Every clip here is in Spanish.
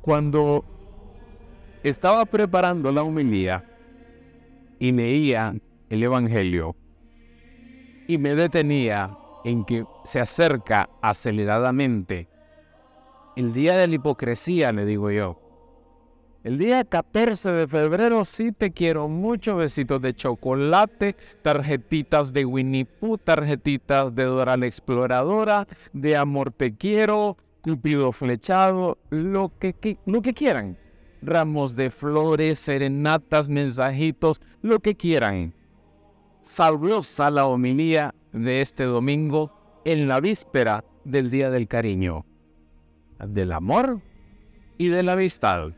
Cuando estaba preparando la homilía y leía el Evangelio y me detenía en que se acerca aceleradamente el día de la hipocresía, le digo yo. El día 14 de febrero sí te quiero mucho, besitos de chocolate, tarjetitas de Winnie Pooh, tarjetitas de Dora la Exploradora, de Amor te quiero, Cupido flechado, lo que, lo que quieran. Ramos de flores, serenatas, mensajitos, lo que quieran. Salviosa la homilía de este domingo en la víspera del Día del Cariño, del amor y de la amistad.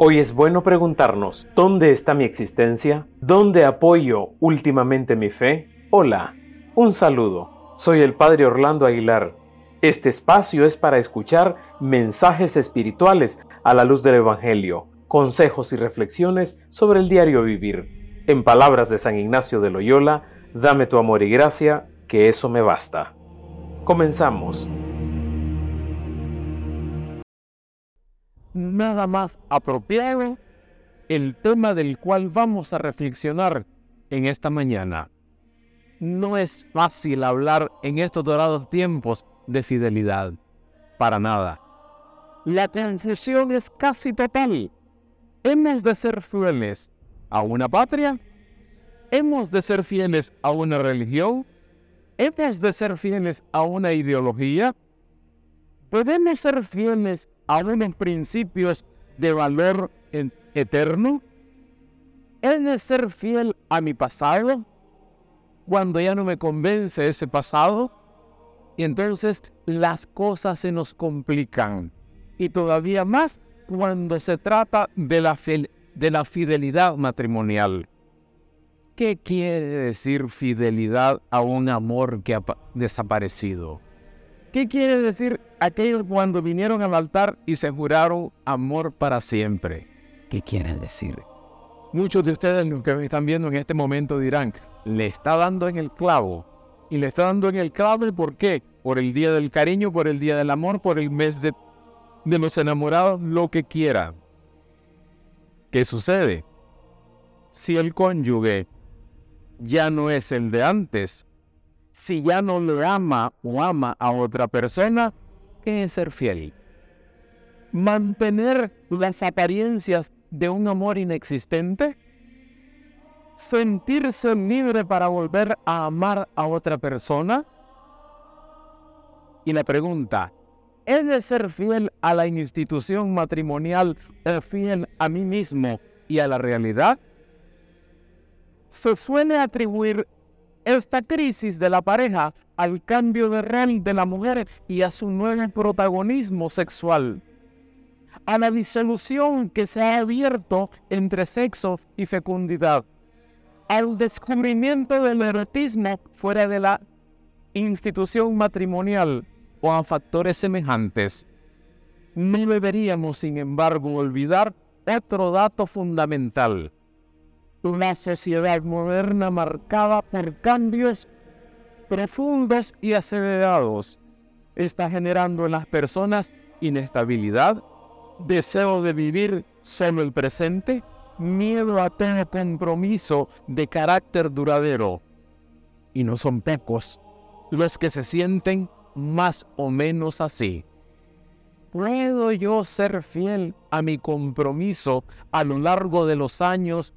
Hoy es bueno preguntarnos, ¿dónde está mi existencia? ¿Dónde apoyo últimamente mi fe? Hola, un saludo. Soy el Padre Orlando Aguilar. Este espacio es para escuchar mensajes espirituales a la luz del Evangelio, consejos y reflexiones sobre el diario vivir. En palabras de San Ignacio de Loyola, dame tu amor y gracia, que eso me basta. Comenzamos. nada más apropiado el tema del cual vamos a reflexionar en esta mañana. No es fácil hablar en estos dorados tiempos de fidelidad, para nada. La confusión es casi total. ¿Hemos de ser fieles a una patria? ¿Hemos de ser fieles a una religión? ¿Hemos de ser fieles a una ideología? ¿Podemos ser fieles a unos principios de valor eterno? ¿He de ser fiel a mi pasado cuando ya no me convence ese pasado? Y entonces las cosas se nos complican. Y todavía más cuando se trata de la, de la fidelidad matrimonial. ¿Qué quiere decir fidelidad a un amor que ha desaparecido? ¿Qué quiere decir aquellos cuando vinieron al altar y se juraron amor para siempre? ¿Qué quiere decir? Muchos de ustedes los que me están viendo en este momento dirán, le está dando en el clavo. Y le está dando en el clavo, ¿por qué? Por el día del cariño, por el día del amor, por el mes de, de los enamorados, lo que quiera. ¿Qué sucede? Si el cónyuge ya no es el de antes, si ya no le ama o ama a otra persona, ¿qué es ser fiel? Mantener las apariencias de un amor inexistente. Sentirse libre para volver a amar a otra persona. Y la pregunta, ¿es de ser fiel a la institución matrimonial fiel a mí mismo y a la realidad? Se suele atribuir esta crisis de la pareja al cambio de rol de la mujer y a su nuevo protagonismo sexual, a la disolución que se ha abierto entre sexo y fecundidad, al descubrimiento del erotismo fuera de la institución matrimonial o a factores semejantes. No deberíamos, sin embargo, olvidar otro dato fundamental una sociedad moderna marcada por cambios profundos y acelerados está generando en las personas inestabilidad, deseo de vivir solo el presente, miedo a todo compromiso de carácter duradero. Y no son pocos los que se sienten más o menos así. ¿Puedo yo ser fiel a mi compromiso a lo largo de los años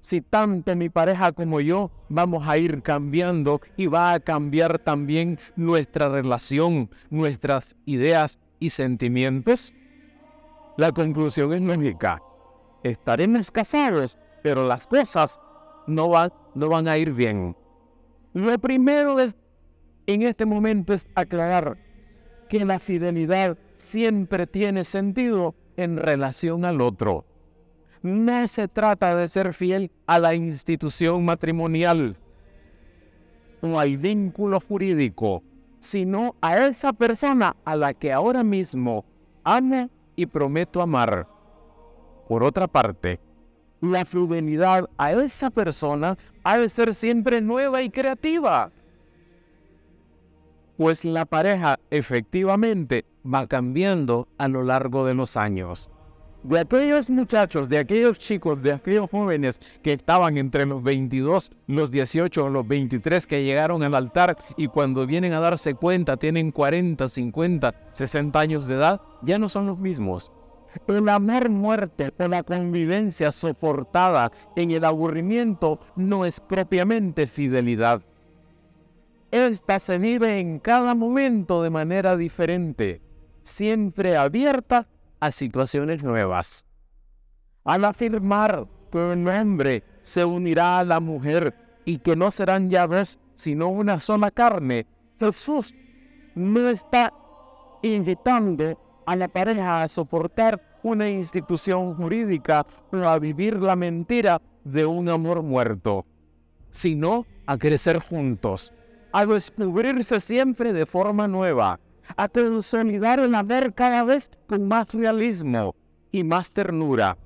si tanto mi pareja como yo vamos a ir cambiando y va a cambiar también nuestra relación, nuestras ideas y sentimientos? La conclusión es lógica. Estaremos casados, pero las cosas no van, no van a ir bien. Lo primero es, en este momento es aclarar que la fidelidad siempre tiene sentido en relación al otro. No se trata de ser fiel a la institución matrimonial o al vínculo jurídico, sino a esa persona a la que ahora mismo amo y prometo amar. Por otra parte, la fidelidad a esa persona ha de ser siempre nueva y creativa. pues la pareja efectivamente va cambiando a lo largo de los años. De aquellos muchachos, de aquellos chicos, de aquellos jóvenes que estaban entre los 22, los 18 o los 23 que llegaron al altar y cuando vienen a darse cuenta tienen 40, 50, 60 años de edad, ya no son los mismos. El amor muerte o la convivencia soportada en el aburrimiento no es propiamente fidelidad. Esta se vive en cada momento de manera diferente, siempre abierta a situaciones nuevas. Al afirmar que un hombre se unirá a la mujer y que no serán llaves sino una sola carne, Jesús no está invitando a la pareja a soportar una institución jurídica a vivir la mentira de un amor muerto, sino a crecer juntos, a descubrirse siempre de forma nueva, a consolidar el amor cada vez con más realismo y más ternura.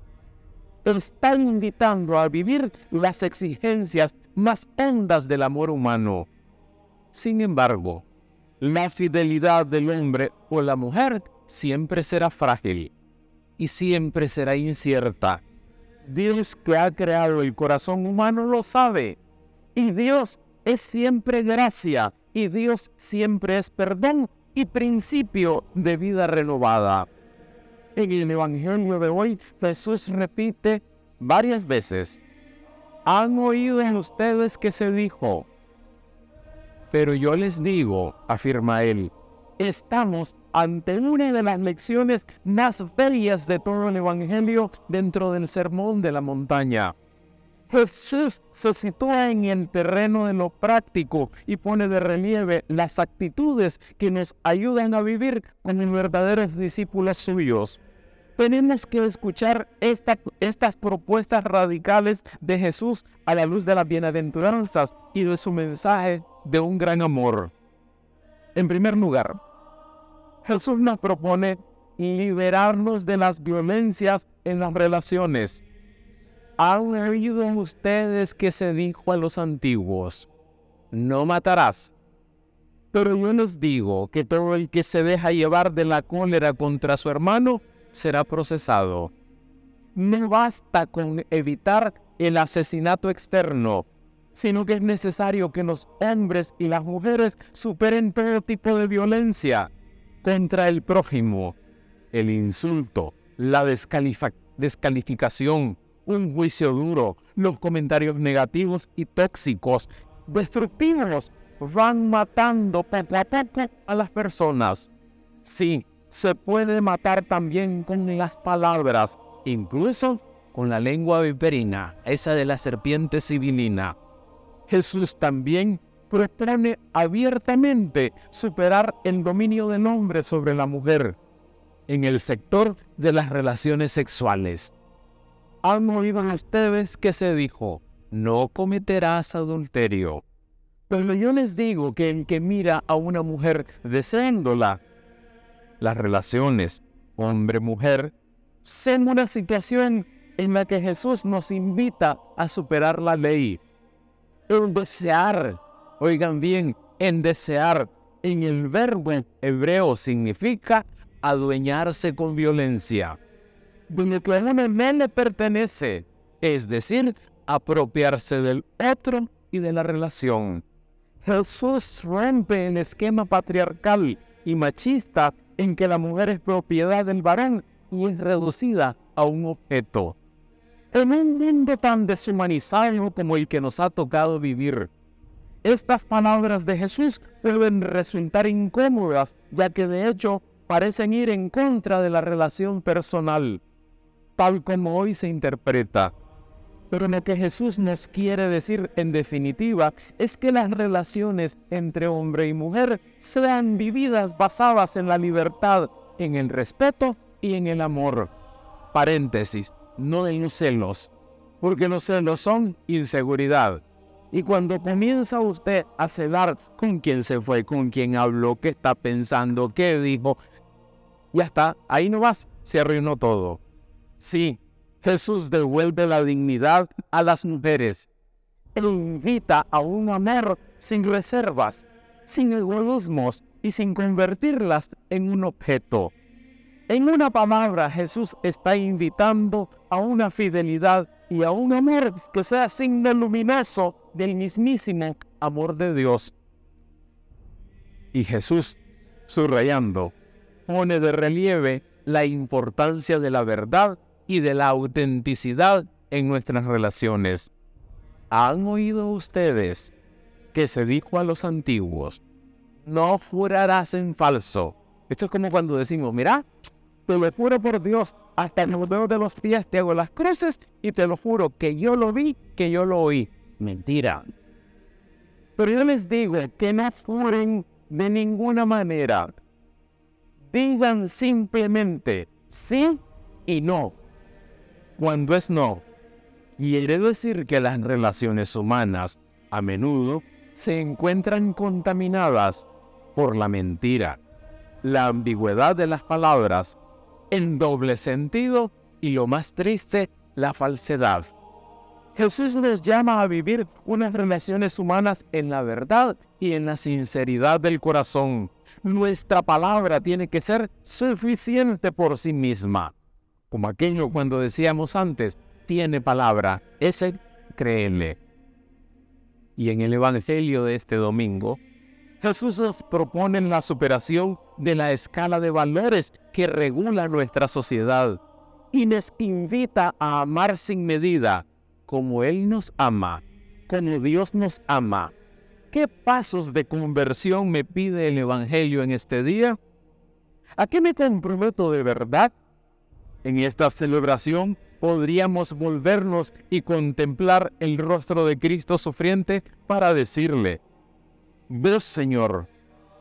Está invitando a vivir las exigencias más hondas del amor humano. Sin embargo, la fidelidad del hombre o la mujer siempre será frágil y siempre será incierta. Dios que ha creado el corazón humano lo sabe. Y Dios es siempre gracia. Y Dios siempre es perdón y principio de vida renovada. En el Evangelio de hoy Jesús repite varias veces, han oído en ustedes que se dijo, pero yo les digo, afirma él, estamos ante una de las lecciones más bellas de todo el Evangelio dentro del sermón de la montaña. Jesús se sitúa en el terreno de lo práctico y pone de relieve las actitudes que nos ayudan a vivir como verdaderos discípulos suyos. Tenemos que escuchar estas propuestas radicales de Jesús a la luz de las bienaventuranzas y de su mensaje de un gran amor. En primer lugar, Jesús nos propone liberarnos de las violencias en las relaciones. ¿Han oído ustedes que se dijo a los antiguos, no matarás? Pero yo les digo que todo el que se deja llevar de la cólera contra su hermano será procesado. No basta con evitar el asesinato externo, sino que es necesario que los hombres y las mujeres superen todo tipo de violencia contra el prójimo, el insulto, la descalificación, un juicio duro, los comentarios negativos y tóxicos, destructivos, van matando a las personas. Sí, se puede matar también con las palabras, incluso con la lengua viperina, esa de la serpiente civilina. Jesús también propone abiertamente superar el dominio del hombre sobre la mujer en el sector de las relaciones sexuales. Han oído ustedes que se dijo, no cometerás adulterio. Pero yo les digo que el que mira a una mujer deseándola, las relaciones hombre-mujer, son una situación en la que Jesús nos invita a superar la ley. El desear Oigan bien, en desear en el verbo hebreo significa adueñarse con violencia. Donde le pertenece, es decir, apropiarse del otro y de la relación. Jesús rompe el esquema patriarcal y machista en que la mujer es propiedad del varón y es reducida a un objeto. En un mundo tan deshumanizado como el que nos ha tocado vivir, estas palabras de Jesús pueden resultar incómodas, ya que de hecho parecen ir en contra de la relación personal, tal como hoy se interpreta. Pero lo que Jesús nos quiere decir en definitiva es que las relaciones entre hombre y mujer sean vividas basadas en la libertad, en el respeto y en el amor. Paréntesis, no los celos, porque los celos son inseguridad y cuando comienza usted a celar con quién se fue, con quién habló, qué está pensando, qué dijo, ya está, ahí no vas, se arruinó todo. Sí, Jesús devuelve la dignidad a las mujeres. Él invita a un amor sin reservas, sin egoísmos y sin convertirlas en un objeto. En una palabra, Jesús está invitando a una fidelidad y a un amor que sea signo luminoso del mismísimo amor de Dios. Y Jesús, subrayando, pone de relieve la importancia de la verdad y de la autenticidad en nuestras relaciones. ¿Han oído ustedes que se dijo a los antiguos, no jurarás en falso? Esto es como cuando decimos, mira, te lo juro por Dios, hasta los dedos de los pies te hago las cruces y te lo juro que yo lo vi, que yo lo oí. Mentira. Pero yo les digo que no juren de ninguna manera. Digan simplemente sí y no. Cuando es no, quiere decir que las relaciones humanas a menudo se encuentran contaminadas por la mentira, la ambigüedad de las palabras, el doble sentido y lo más triste, la falsedad. Jesús nos llama a vivir unas relaciones humanas en la verdad y en la sinceridad del corazón. Nuestra palabra tiene que ser suficiente por sí misma. Como aquello cuando decíamos antes, tiene palabra, ese créele. Y en el Evangelio de este domingo, Jesús nos propone la superación de la escala de valores que regula nuestra sociedad y nos invita a amar sin medida como Él nos ama, como Dios nos ama. ¿Qué pasos de conversión me pide el Evangelio en este día? ¿A qué me comprometo de verdad? En esta celebración podríamos volvernos y contemplar el rostro de Cristo sufriente para decirle, Dios Señor,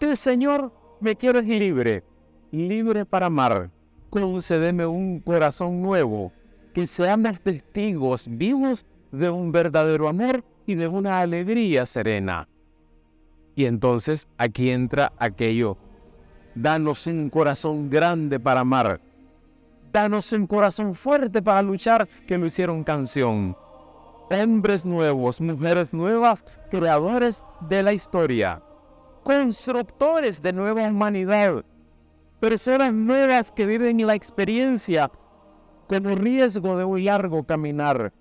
que Señor me quieres libre, libre para amar. Concédeme un corazón nuevo, que seamos testigos vivos de un verdadero amor y de una alegría serena. Y entonces aquí entra aquello. Danos un corazón grande para amar. Danos un corazón fuerte para luchar, que lo hicieron canción. Hombres nuevos, mujeres nuevas, creadores de la historia. Constructores de nueva humanidad. Personas nuevas que viven la experiencia como riesgo de un largo caminar.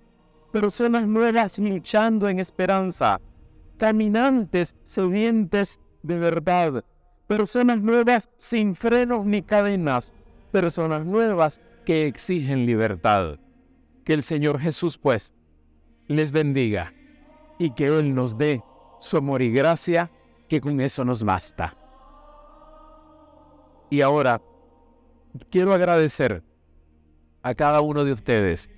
Personas nuevas luchando en esperanza. Caminantes sedientes de verdad. Personas nuevas sin frenos ni cadenas. Personas nuevas que exigen libertad. Que el Señor Jesús, pues, les bendiga y que Él nos dé su amor y gracia, que con eso nos basta. Y ahora, quiero agradecer a cada uno de ustedes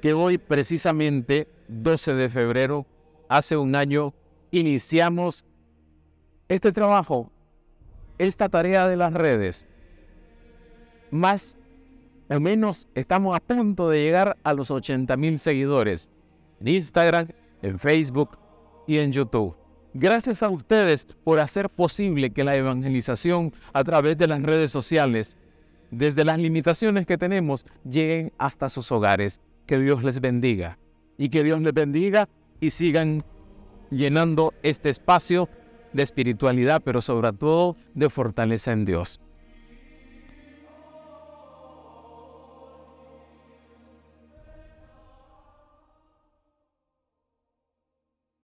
que hoy precisamente 12 de febrero, hace un año, iniciamos este trabajo, esta tarea de las redes. Más o menos estamos a punto de llegar a los 80 mil seguidores en Instagram, en Facebook y en YouTube. Gracias a ustedes por hacer posible que la evangelización a través de las redes sociales desde las limitaciones que tenemos, lleguen hasta sus hogares. Que Dios les bendiga y que Dios les bendiga y sigan llenando este espacio de espiritualidad, pero sobre todo de fortaleza en Dios.